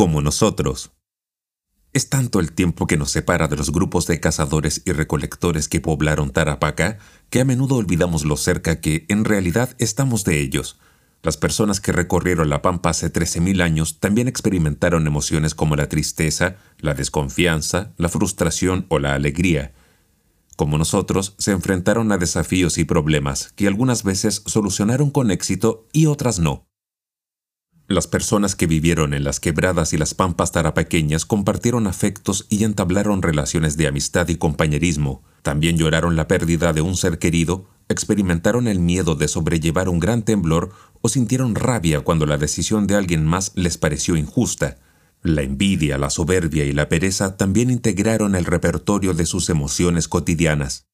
como nosotros. Es tanto el tiempo que nos separa de los grupos de cazadores y recolectores que poblaron Tarapacá que a menudo olvidamos lo cerca que en realidad estamos de ellos. Las personas que recorrieron la Pampa hace 13.000 años también experimentaron emociones como la tristeza, la desconfianza, la frustración o la alegría. Como nosotros, se enfrentaron a desafíos y problemas que algunas veces solucionaron con éxito y otras no. Las personas que vivieron en las quebradas y las pampas tarapaqueñas compartieron afectos y entablaron relaciones de amistad y compañerismo. También lloraron la pérdida de un ser querido, experimentaron el miedo de sobrellevar un gran temblor o sintieron rabia cuando la decisión de alguien más les pareció injusta. La envidia, la soberbia y la pereza también integraron el repertorio de sus emociones cotidianas.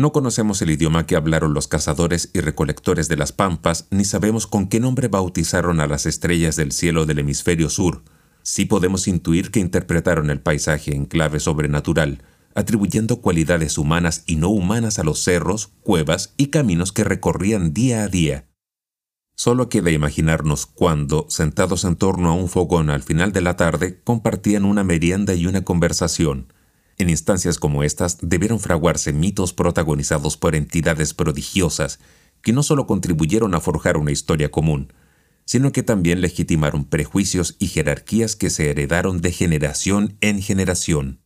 No conocemos el idioma que hablaron los cazadores y recolectores de las pampas, ni sabemos con qué nombre bautizaron a las estrellas del cielo del hemisferio sur. Sí podemos intuir que interpretaron el paisaje en clave sobrenatural, atribuyendo cualidades humanas y no humanas a los cerros, cuevas y caminos que recorrían día a día. Solo queda imaginarnos cuando, sentados en torno a un fogón al final de la tarde, compartían una merienda y una conversación, en instancias como estas debieron fraguarse mitos protagonizados por entidades prodigiosas que no solo contribuyeron a forjar una historia común, sino que también legitimaron prejuicios y jerarquías que se heredaron de generación en generación.